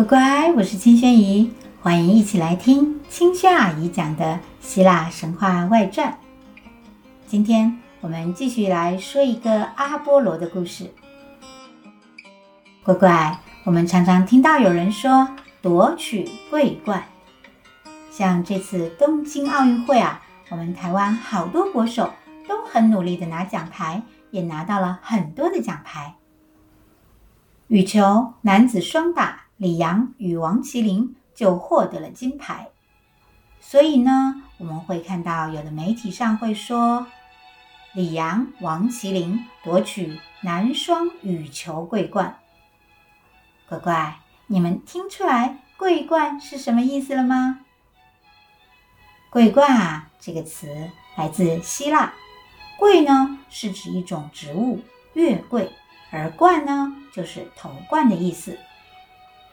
乖乖，我是青萱姨，欢迎一起来听青萱阿姨讲的希腊神话外传。今天我们继续来说一个阿波罗的故事。乖乖，我们常常听到有人说夺取桂冠，像这次东京奥运会啊，我们台湾好多国手都很努力的拿奖牌，也拿到了很多的奖牌。羽球男子双打，李阳与王麒麟就获得了金牌。所以呢，我们会看到有的媒体上会说，李阳、王麒麟夺取男双羽球桂冠。乖乖，你们听出来“桂冠”是什么意思了吗？“桂冠”啊，这个词来自希腊，“桂”呢是指一种植物，月桂。而冠呢，就是头冠的意思，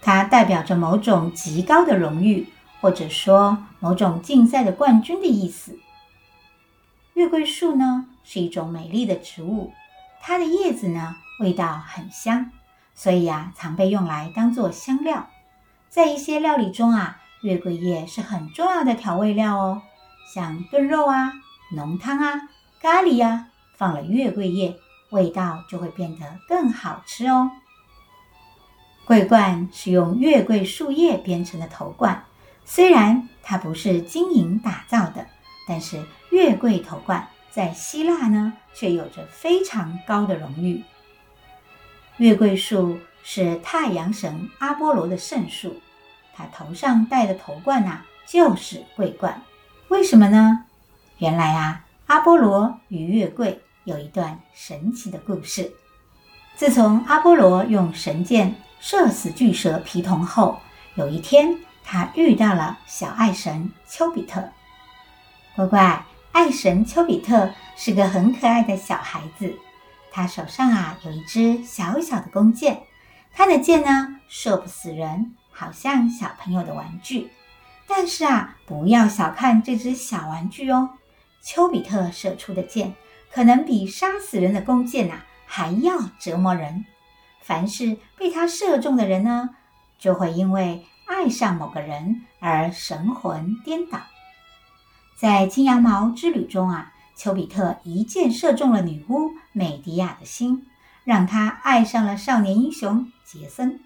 它代表着某种极高的荣誉，或者说某种竞赛的冠军的意思。月桂树呢，是一种美丽的植物，它的叶子呢，味道很香，所以啊，常被用来当做香料。在一些料理中啊，月桂叶是很重要的调味料哦，像炖肉啊、浓汤啊、咖喱呀，放了月桂叶。味道就会变得更好吃哦。桂冠是用月桂树叶编成的头冠，虽然它不是金银打造的，但是月桂头冠在希腊呢，却有着非常高的荣誉。月桂树是太阳神阿波罗的圣树，他头上戴的头冠呐，就是桂冠。为什么呢？原来啊，阿波罗与月桂。有一段神奇的故事。自从阿波罗用神箭射死巨蛇皮童后，有一天他遇到了小爱神丘比特。乖乖，爱神丘比特是个很可爱的小孩子，他手上啊有一支小小的弓箭，他的箭呢射不死人，好像小朋友的玩具。但是啊，不要小看这只小玩具哦，丘比特射出的箭。可能比杀死人的弓箭呐、还要折磨人。凡是被他射中的人呢，就会因为爱上某个人而神魂颠倒。在金羊毛之旅中啊，丘比特一箭射中了女巫美狄亚的心，让她爱上了少年英雄杰森。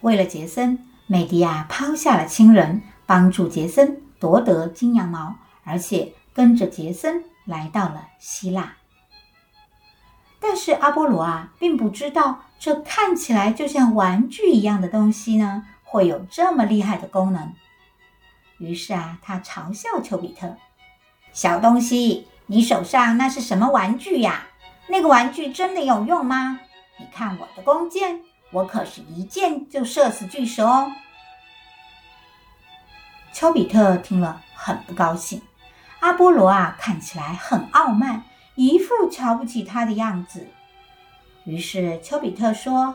为了杰森，美狄亚抛下了亲人，帮助杰森夺得金羊毛，而且跟着杰森。来到了希腊，但是阿波罗啊，并不知道这看起来就像玩具一样的东西呢，会有这么厉害的功能。于是啊，他嘲笑丘比特：“小东西，你手上那是什么玩具呀？那个玩具真的有用吗？你看我的弓箭，我可是一箭就射死巨蛇哦。”丘比特听了很不高兴。阿波罗啊，看起来很傲慢，一副瞧不起他的样子。于是丘比特说：“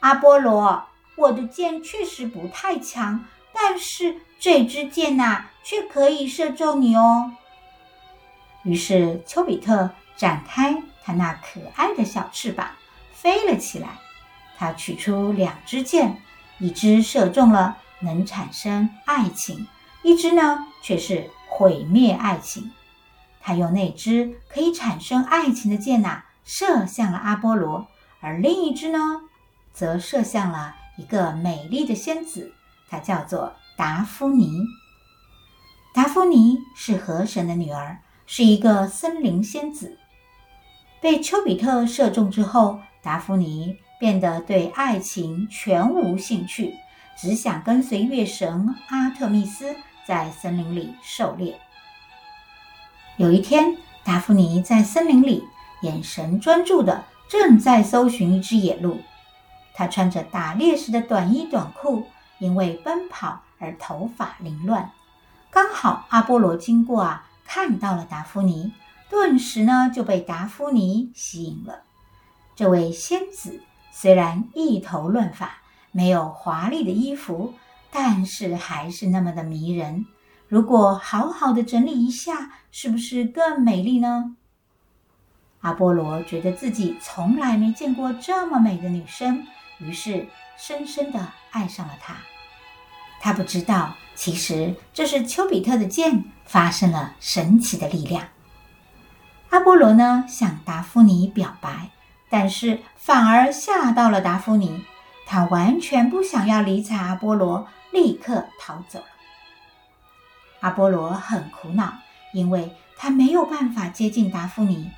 阿波罗，我的箭确实不太强，但是这支箭呐，却可以射中你哦。”于是丘比特展开他那可爱的小翅膀，飞了起来。他取出两支箭，一支射中了，能产生爱情；一支呢，却是。毁灭爱情，他用那支可以产生爱情的箭呐，射向了阿波罗，而另一支呢，则射向了一个美丽的仙子，她叫做达芙妮。达芙妮是河神的女儿，是一个森林仙子。被丘比特射中之后，达芙妮变得对爱情全无兴趣，只想跟随月神阿特密斯。在森林里狩猎。有一天，达芙妮在森林里，眼神专注的正在搜寻一只野鹿。她穿着打猎时的短衣短裤，因为奔跑而头发凌乱。刚好阿波罗经过啊，看到了达芙妮，顿时呢就被达芙妮吸引了。这位仙子虽然一头乱发，没有华丽的衣服。但是还是那么的迷人。如果好好的整理一下，是不是更美丽呢？阿波罗觉得自己从来没见过这么美的女生，于是深深的爱上了她。他不知道，其实这是丘比特的箭发生了神奇的力量。阿波罗呢，向达芙妮表白，但是反而吓到了达芙妮。他完全不想要理睬阿波罗，立刻逃走。阿波罗很苦恼，因为他没有办法接近达芙妮。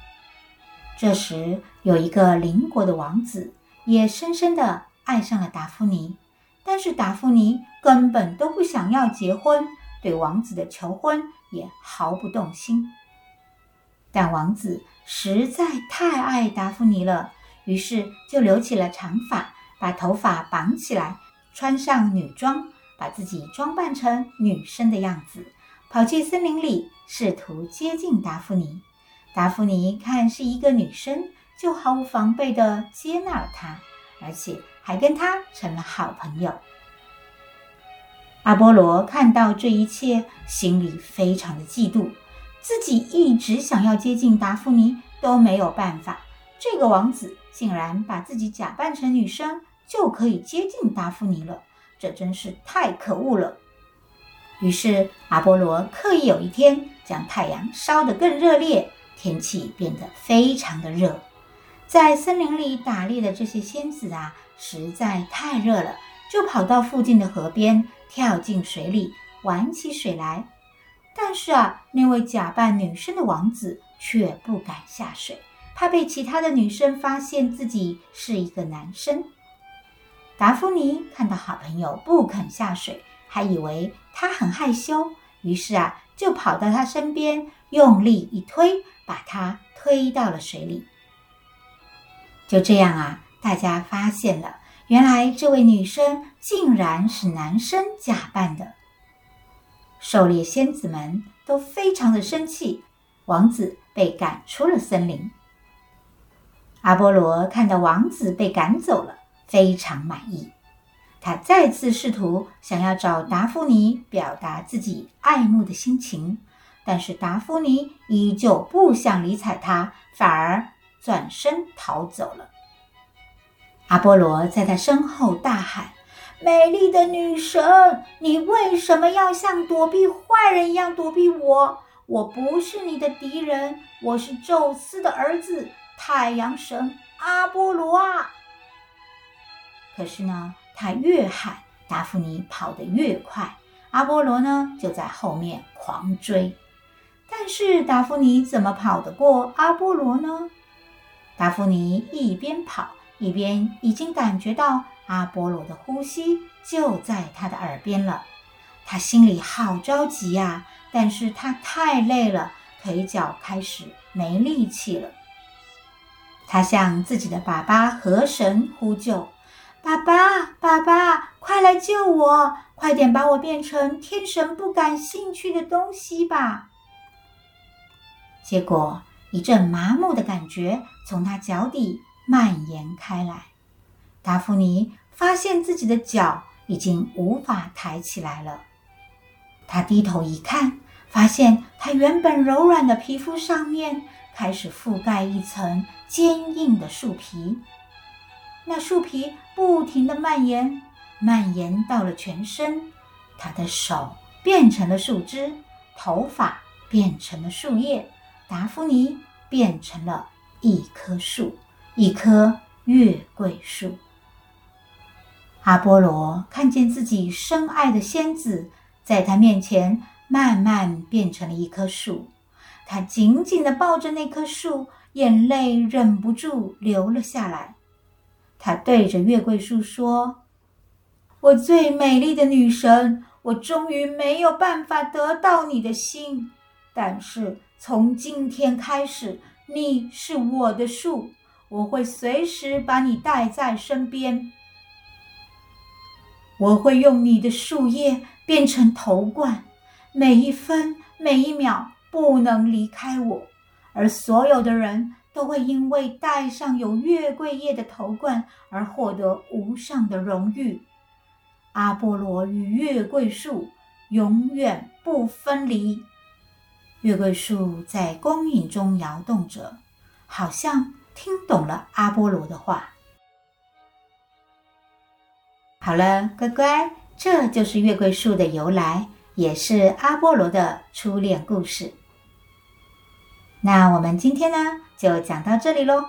这时，有一个邻国的王子也深深地爱上了达芙妮，但是达芙妮根本都不想要结婚，对王子的求婚也毫不动心。但王子实在太爱达芙妮了，于是就留起了长发，把头发绑起来，穿上女装。把自己装扮成女生的样子，跑去森林里，试图接近达芙妮。达芙妮看是一个女生，就毫无防备地接纳了她，而且还跟她成了好朋友。阿波罗看到这一切，心里非常的嫉妒，自己一直想要接近达芙妮都没有办法，这个王子竟然把自己假扮成女生，就可以接近达芙妮了。这真是太可恶了。于是阿波罗刻意有一天将太阳烧得更热烈，天气变得非常的热。在森林里打猎的这些仙子啊，实在太热了，就跑到附近的河边，跳进水里玩起水来。但是啊，那位假扮女生的王子却不敢下水，怕被其他的女生发现自己是一个男生。达芙妮看到好朋友不肯下水，还以为他很害羞，于是啊，就跑到他身边，用力一推，把他推到了水里。就这样啊，大家发现了，原来这位女生竟然是男生假扮的。狩猎仙子们都非常的生气，王子被赶出了森林。阿波罗看到王子被赶走了。非常满意，他再次试图想要找达芙妮表达自己爱慕的心情，但是达芙妮依旧不想理睬他，反而转身逃走了。阿波罗在他身后大喊：“美丽的女神，你为什么要像躲避坏人一样躲避我？我不是你的敌人，我是宙斯的儿子，太阳神阿波罗啊！”可是呢，他越喊，达芙妮跑得越快，阿波罗呢就在后面狂追。但是达芙妮怎么跑得过阿波罗呢？达芙妮一边跑一边已经感觉到阿波罗的呼吸就在他的耳边了，他心里好着急呀，但是他太累了，腿脚开始没力气了。他向自己的爸爸河神呼救。爸爸，爸爸，快来救我！快点把我变成天神不感兴趣的东西吧！结果，一阵麻木的感觉从他脚底蔓延开来。达芙妮发现自己的脚已经无法抬起来了。他低头一看，发现他原本柔软的皮肤上面开始覆盖一层坚硬的树皮。那树皮不停地蔓延，蔓延到了全身。他的手变成了树枝，头发变成了树叶，达芙妮变成了一棵树，一棵月桂树。阿波罗看见自己深爱的仙子在他面前慢慢变成了一棵树，他紧紧地抱着那棵树，眼泪忍不住流了下来。他对着月桂树说：“我最美丽的女神，我终于没有办法得到你的心。但是从今天开始，你是我的树，我会随时把你带在身边。我会用你的树叶变成头冠，每一分每一秒不能离开我，而所有的人。”都会因为戴上有月桂叶的头冠而获得无上的荣誉。阿波罗与月桂树永远不分离。月桂树在光影中摇动着，好像听懂了阿波罗的话。好了，乖乖，这就是月桂树的由来，也是阿波罗的初恋故事。那我们今天呢，就讲到这里喽。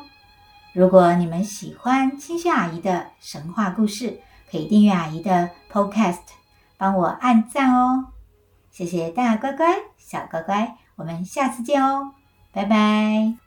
如果你们喜欢青萱阿姨的神话故事，可以订阅阿姨的 Podcast，帮我按赞哦。谢谢大乖乖、小乖乖，我们下次见哦，拜拜。